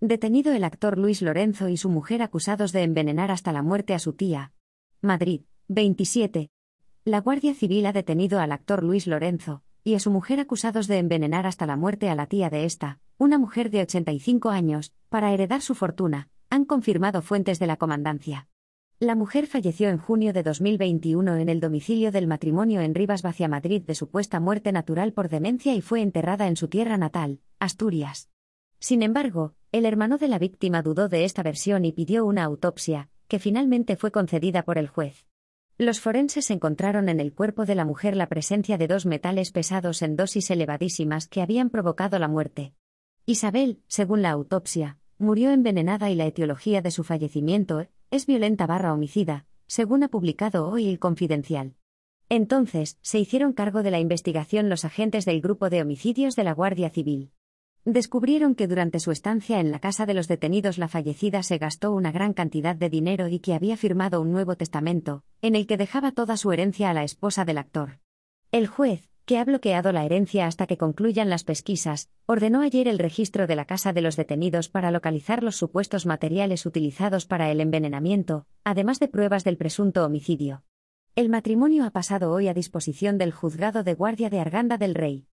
Detenido el actor Luis Lorenzo y su mujer acusados de envenenar hasta la muerte a su tía. Madrid, 27. La Guardia Civil ha detenido al actor Luis Lorenzo y a su mujer acusados de envenenar hasta la muerte a la tía de esta, una mujer de 85 años, para heredar su fortuna, han confirmado fuentes de la comandancia. La mujer falleció en junio de 2021 en el domicilio del matrimonio en Rivas Vacia Madrid de supuesta muerte natural por demencia y fue enterrada en su tierra natal, Asturias. Sin embargo, el hermano de la víctima dudó de esta versión y pidió una autopsia, que finalmente fue concedida por el juez. Los forenses encontraron en el cuerpo de la mujer la presencia de dos metales pesados en dosis elevadísimas que habían provocado la muerte. Isabel, según la autopsia, murió envenenada y la etiología de su fallecimiento es violenta barra homicida, según ha publicado hoy el Confidencial. Entonces, se hicieron cargo de la investigación los agentes del Grupo de Homicidios de la Guardia Civil. Descubrieron que durante su estancia en la casa de los detenidos la fallecida se gastó una gran cantidad de dinero y que había firmado un nuevo testamento, en el que dejaba toda su herencia a la esposa del actor. El juez, que ha bloqueado la herencia hasta que concluyan las pesquisas, ordenó ayer el registro de la casa de los detenidos para localizar los supuestos materiales utilizados para el envenenamiento, además de pruebas del presunto homicidio. El matrimonio ha pasado hoy a disposición del juzgado de guardia de Arganda del Rey.